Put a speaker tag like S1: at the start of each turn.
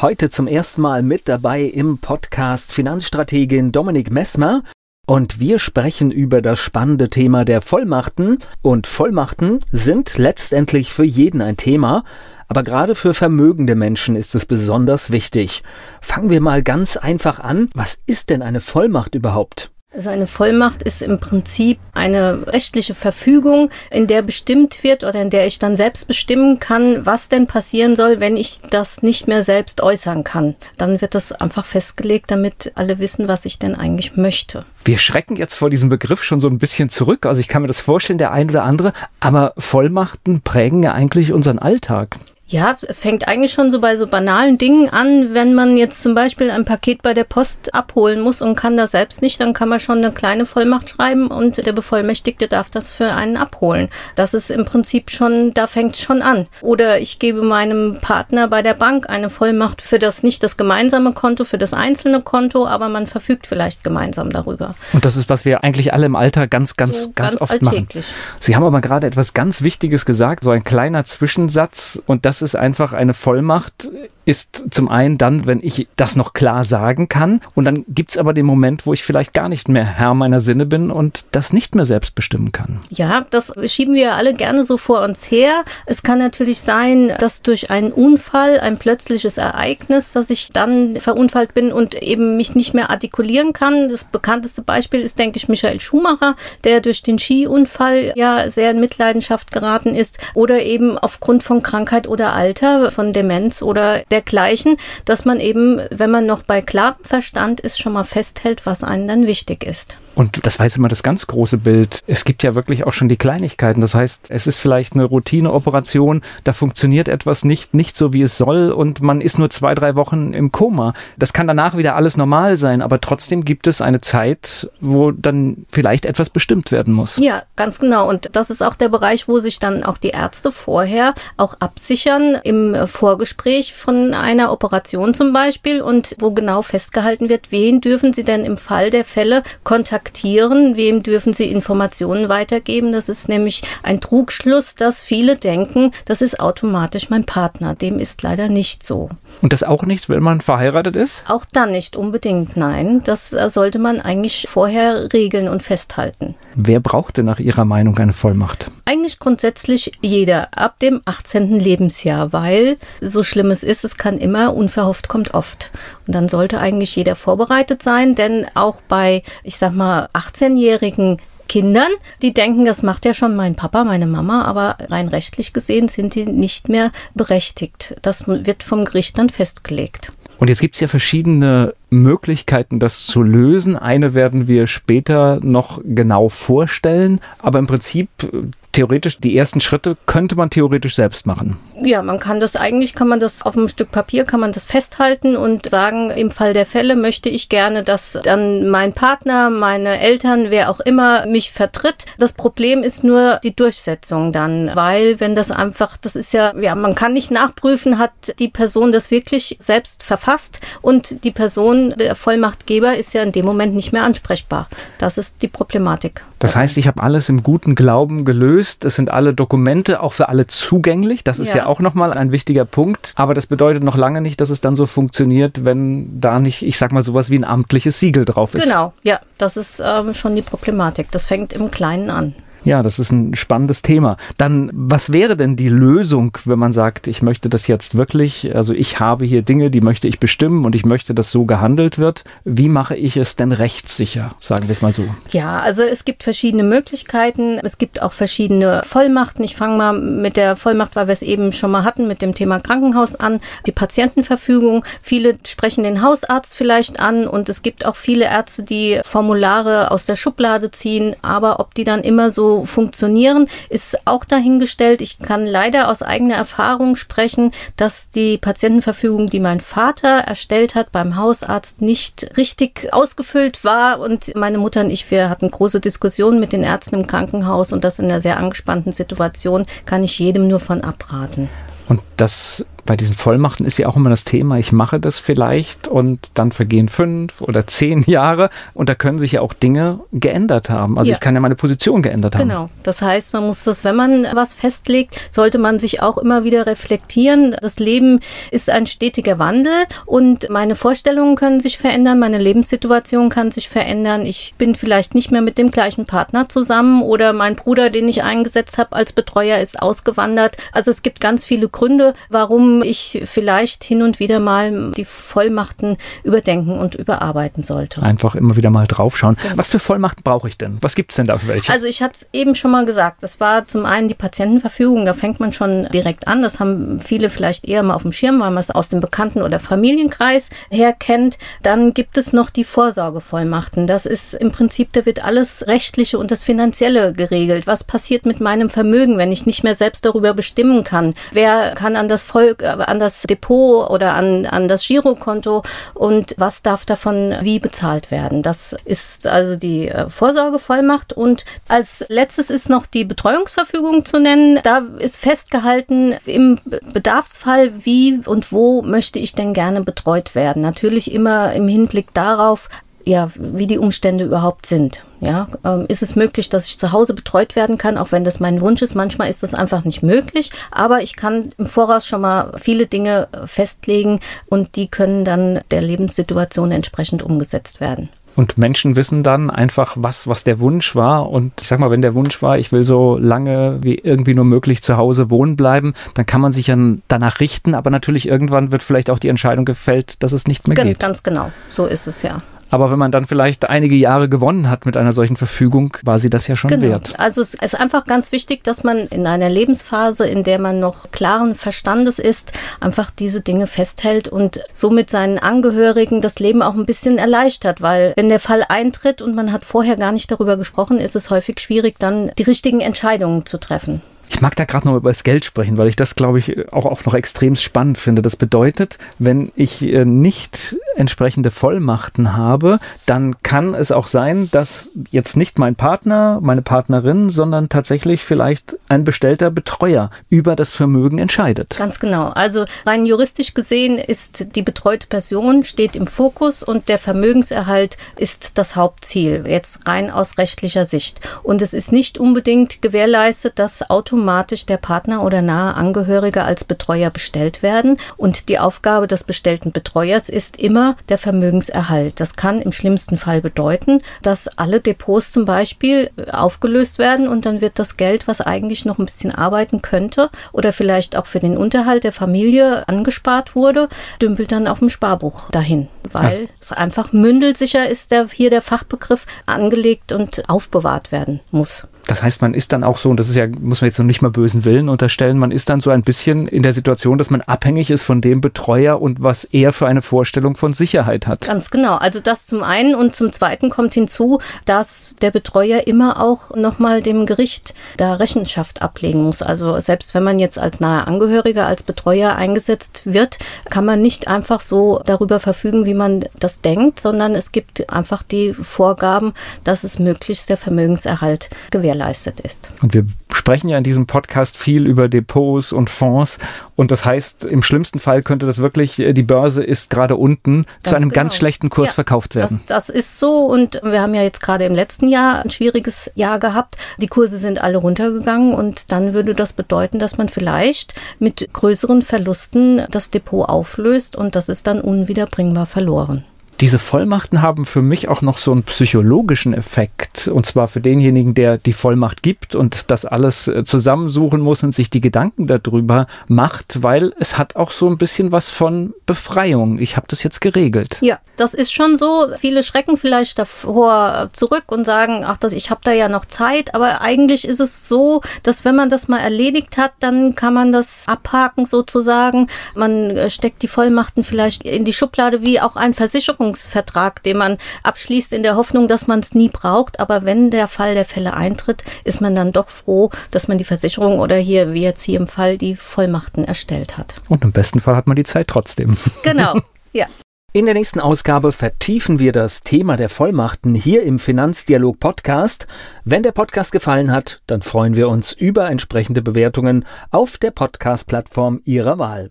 S1: Heute zum ersten Mal mit dabei im Podcast Finanzstrategin Dominik Messmer und wir sprechen über das spannende Thema der Vollmachten und Vollmachten sind letztendlich für jeden ein Thema, aber gerade für vermögende Menschen ist es besonders wichtig. Fangen wir mal ganz einfach an. Was ist denn eine Vollmacht überhaupt?
S2: Also eine Vollmacht ist im Prinzip eine rechtliche Verfügung, in der bestimmt wird oder in der ich dann selbst bestimmen kann, was denn passieren soll, wenn ich das nicht mehr selbst äußern kann. Dann wird das einfach festgelegt, damit alle wissen, was ich denn eigentlich möchte.
S1: Wir schrecken jetzt vor diesem Begriff schon so ein bisschen zurück. Also ich kann mir das vorstellen, der ein oder andere. Aber Vollmachten prägen ja eigentlich unseren Alltag.
S2: Ja, es fängt eigentlich schon so bei so banalen Dingen an. Wenn man jetzt zum Beispiel ein Paket bei der Post abholen muss und kann das selbst nicht, dann kann man schon eine kleine Vollmacht schreiben und der Bevollmächtigte darf das für einen abholen. Das ist im Prinzip schon, da fängt es schon an. Oder ich gebe meinem Partner bei der Bank eine Vollmacht für das nicht das gemeinsame Konto, für das einzelne Konto, aber man verfügt vielleicht gemeinsam darüber.
S1: Und das ist, was wir eigentlich alle im Alter ganz, ganz, so ganz, ganz oft alltäglich. machen. Sie haben aber gerade etwas ganz Wichtiges gesagt, so ein kleiner Zwischensatz und das ist einfach eine Vollmacht, ist zum einen dann, wenn ich das noch klar sagen kann. Und dann gibt es aber den Moment, wo ich vielleicht gar nicht mehr Herr meiner Sinne bin und das nicht mehr selbst bestimmen kann.
S2: Ja, das schieben wir alle gerne so vor uns her. Es kann natürlich sein, dass durch einen Unfall, ein plötzliches Ereignis, dass ich dann verunfallt bin und eben mich nicht mehr artikulieren kann. Das bekannteste Beispiel ist, denke ich, Michael Schumacher, der durch den Skiunfall ja sehr in Mitleidenschaft geraten ist oder eben aufgrund von Krankheit oder Alter, von Demenz oder der dergleichen, dass man eben, wenn man noch bei klarem Verstand ist, schon mal festhält, was einem dann wichtig ist.
S1: Und das war jetzt immer das ganz große Bild. Es gibt ja wirklich auch schon die Kleinigkeiten. Das heißt, es ist vielleicht eine Routineoperation, da funktioniert etwas nicht, nicht so wie es soll und man ist nur zwei, drei Wochen im Koma. Das kann danach wieder alles normal sein, aber trotzdem gibt es eine Zeit, wo dann vielleicht etwas bestimmt werden muss.
S2: Ja, ganz genau. Und das ist auch der Bereich, wo sich dann auch die Ärzte vorher auch absichern im Vorgespräch von einer Operation zum Beispiel und wo genau festgehalten wird, wen dürfen sie denn im Fall der Fälle kontaktieren kontaktieren, wem dürfen sie Informationen weitergeben. Das ist nämlich ein Trugschluss, dass viele denken, das ist automatisch mein Partner. Dem ist leider nicht so.
S1: Und das auch nicht, wenn man verheiratet ist?
S2: Auch dann nicht unbedingt, nein. Das äh, sollte man eigentlich vorher regeln und festhalten.
S1: Wer braucht denn nach Ihrer Meinung eine Vollmacht?
S2: Eigentlich grundsätzlich jeder ab dem 18. Lebensjahr, weil so schlimm es ist, es kann immer, unverhofft kommt oft. Und dann sollte eigentlich jeder vorbereitet sein, denn auch bei, ich sag mal, 18-jährigen Kindern, die denken, das macht ja schon mein Papa, meine Mama, aber rein rechtlich gesehen sind die nicht mehr berechtigt. Das wird vom Gericht dann festgelegt.
S1: Und jetzt gibt es ja verschiedene Möglichkeiten, das zu lösen. Eine werden wir später noch genau vorstellen, aber im Prinzip theoretisch die ersten Schritte könnte man theoretisch selbst machen.
S2: Ja, man kann das eigentlich, kann man das auf einem Stück Papier, kann man das festhalten und sagen, im Fall der Fälle möchte ich gerne, dass dann mein Partner, meine Eltern, wer auch immer mich vertritt. Das Problem ist nur die Durchsetzung dann, weil wenn das einfach, das ist ja, ja, man kann nicht nachprüfen, hat die Person das wirklich selbst verfasst und die Person, der Vollmachtgeber, ist ja in dem Moment nicht mehr ansprechbar. Das ist die Problematik.
S1: Das heißt, ich habe alles im guten Glauben gelöst. Es sind alle Dokumente auch für alle zugänglich. Das ist ja, ja auch nochmal ein wichtiger Punkt. Aber das bedeutet noch lange nicht, dass es dann so funktioniert, wenn da nicht, ich sag mal, sowas wie ein amtliches Siegel drauf ist.
S2: Genau, ja, das ist ähm, schon die Problematik. Das fängt im Kleinen an.
S1: Ja, das ist ein spannendes Thema. Dann, was wäre denn die Lösung, wenn man sagt, ich möchte das jetzt wirklich, also ich habe hier Dinge, die möchte ich bestimmen und ich möchte, dass so gehandelt wird. Wie mache ich es denn rechtssicher, sagen wir es mal so?
S2: Ja, also es gibt verschiedene Möglichkeiten. Es gibt auch verschiedene Vollmachten. Ich fange mal mit der Vollmacht, weil wir es eben schon mal hatten, mit dem Thema Krankenhaus an. Die Patientenverfügung. Viele sprechen den Hausarzt vielleicht an und es gibt auch viele Ärzte, die Formulare aus der Schublade ziehen. Aber ob die dann immer so funktionieren, ist auch dahingestellt. Ich kann leider aus eigener Erfahrung sprechen, dass die Patientenverfügung, die mein Vater erstellt hat beim Hausarzt, nicht richtig ausgefüllt war. Und meine Mutter und ich, wir hatten große Diskussionen mit den Ärzten im Krankenhaus und das in einer sehr angespannten Situation kann ich jedem nur von abraten.
S1: Und das bei diesen Vollmachten ist ja auch immer das Thema, ich mache das vielleicht und dann vergehen fünf oder zehn Jahre und da können sich ja auch Dinge geändert haben. Also ja. ich kann ja meine Position geändert haben.
S2: Genau. Das heißt, man muss das, wenn man was festlegt, sollte man sich auch immer wieder reflektieren. Das Leben ist ein stetiger Wandel und meine Vorstellungen können sich verändern, meine Lebenssituation kann sich verändern. Ich bin vielleicht nicht mehr mit dem gleichen Partner zusammen oder mein Bruder, den ich eingesetzt habe als Betreuer, ist ausgewandert. Also es gibt ganz viele Gründe, warum ich vielleicht hin und wieder mal die Vollmachten überdenken und überarbeiten sollte.
S1: Einfach immer wieder mal draufschauen. Genau. Was für Vollmachten brauche ich denn? Was gibt es denn da für welche?
S2: Also ich hatte es eben schon mal gesagt. Das war zum einen die Patientenverfügung. Da fängt man schon direkt an. Das haben viele vielleicht eher mal auf dem Schirm, weil man es aus dem Bekannten- oder Familienkreis her kennt. Dann gibt es noch die Vorsorgevollmachten. Das ist im Prinzip, da wird alles Rechtliche und das Finanzielle geregelt. Was passiert mit meinem Vermögen, wenn ich nicht mehr selbst darüber bestimmen kann? Wer kann an das Volk an das Depot oder an, an das Girokonto und was darf davon wie bezahlt werden. Das ist also die äh, Vorsorgevollmacht und als letztes ist noch die Betreuungsverfügung zu nennen. Da ist festgehalten im Bedarfsfall, wie und wo möchte ich denn gerne betreut werden. Natürlich immer im Hinblick darauf, ja, wie die Umstände überhaupt sind. Ja, ähm, ist es möglich, dass ich zu Hause betreut werden kann, auch wenn das mein Wunsch ist? Manchmal ist das einfach nicht möglich, aber ich kann im Voraus schon mal viele Dinge äh, festlegen und die können dann der Lebenssituation entsprechend umgesetzt werden.
S1: Und Menschen wissen dann einfach, was, was der Wunsch war. Und ich sag mal, wenn der Wunsch war, ich will so lange wie irgendwie nur möglich zu Hause wohnen bleiben, dann kann man sich ja danach richten. Aber natürlich irgendwann wird vielleicht auch die Entscheidung gefällt, dass es nicht mehr geht.
S2: Ganz genau. So ist es ja.
S1: Aber wenn man dann vielleicht einige Jahre gewonnen hat mit einer solchen Verfügung, war sie das ja schon genau. wert.
S2: Also es ist einfach ganz wichtig, dass man in einer Lebensphase, in der man noch klaren Verstandes ist, einfach diese Dinge festhält und somit seinen Angehörigen das Leben auch ein bisschen erleichtert, weil wenn der Fall eintritt und man hat vorher gar nicht darüber gesprochen, ist es häufig schwierig, dann die richtigen Entscheidungen zu treffen.
S1: Ich mag da gerade noch über das Geld sprechen, weil ich das, glaube ich, auch, auch noch extrem spannend finde. Das bedeutet, wenn ich äh, nicht entsprechende Vollmachten habe, dann kann es auch sein, dass jetzt nicht mein Partner, meine Partnerin, sondern tatsächlich vielleicht ein bestellter Betreuer über das Vermögen entscheidet.
S2: Ganz genau. Also rein juristisch gesehen ist die betreute Person steht im Fokus und der Vermögenserhalt ist das Hauptziel, jetzt rein aus rechtlicher Sicht. Und es ist nicht unbedingt gewährleistet, dass automatisch automatisch der Partner oder nahe Angehörige als Betreuer bestellt werden. Und die Aufgabe des bestellten Betreuers ist immer der Vermögenserhalt. Das kann im schlimmsten Fall bedeuten, dass alle Depots zum Beispiel aufgelöst werden und dann wird das Geld, was eigentlich noch ein bisschen arbeiten könnte oder vielleicht auch für den Unterhalt der Familie angespart wurde, dümpelt dann auf dem Sparbuch dahin, weil also. es einfach mündelsicher ist, der, hier der Fachbegriff angelegt und aufbewahrt werden muss.
S1: Das heißt, man ist dann auch so, und das ist ja, muss man jetzt noch nicht mal bösen Willen unterstellen, man ist dann so ein bisschen in der Situation, dass man abhängig ist von dem Betreuer und was er für eine Vorstellung von Sicherheit hat.
S2: Ganz genau. Also das zum einen und zum zweiten kommt hinzu, dass der Betreuer immer auch nochmal dem Gericht da Rechenschaft ablegen muss. Also selbst wenn man jetzt als nahe Angehöriger, als Betreuer eingesetzt wird, kann man nicht einfach so darüber verfügen, wie man das denkt, sondern es gibt einfach die Vorgaben, dass es möglichst der Vermögenserhalt gewährleistet gewährleistet ist.
S1: Und wir sprechen ja in diesem Podcast viel über Depots und Fonds. Und das heißt, im schlimmsten Fall könnte das wirklich, äh, die Börse ist gerade unten, ganz zu einem genau. ganz schlechten Kurs ja, verkauft werden.
S2: Das, das ist so. Und wir haben ja jetzt gerade im letzten Jahr ein schwieriges Jahr gehabt. Die Kurse sind alle runtergegangen. Und dann würde das bedeuten, dass man vielleicht mit größeren Verlusten das Depot auflöst. Und das ist dann unwiederbringbar verloren.
S1: Diese Vollmachten haben für mich auch noch so einen psychologischen Effekt. Und zwar für denjenigen, der die Vollmacht gibt und das alles äh, zusammensuchen muss und sich die Gedanken darüber macht, weil es hat auch so ein bisschen was von Befreiung. Ich habe das jetzt geregelt.
S2: Ja, das ist schon so. Viele schrecken vielleicht davor zurück und sagen, ach, das, ich habe da ja noch Zeit. Aber eigentlich ist es so, dass wenn man das mal erledigt hat, dann kann man das abhaken sozusagen. Man äh, steckt die Vollmachten vielleicht in die Schublade wie auch ein Versicherung Versicherungsvertrag, den man abschließt in der Hoffnung, dass man es nie braucht. Aber wenn der Fall der Fälle eintritt, ist man dann doch froh, dass man die Versicherung oder hier, wie jetzt hier im Fall, die Vollmachten erstellt hat.
S3: Und im besten Fall hat man die Zeit trotzdem.
S2: Genau, ja.
S3: In der nächsten Ausgabe vertiefen wir das Thema der Vollmachten hier im Finanzdialog Podcast. Wenn der Podcast gefallen hat, dann freuen wir uns über entsprechende Bewertungen auf der Podcast-Plattform Ihrer Wahl.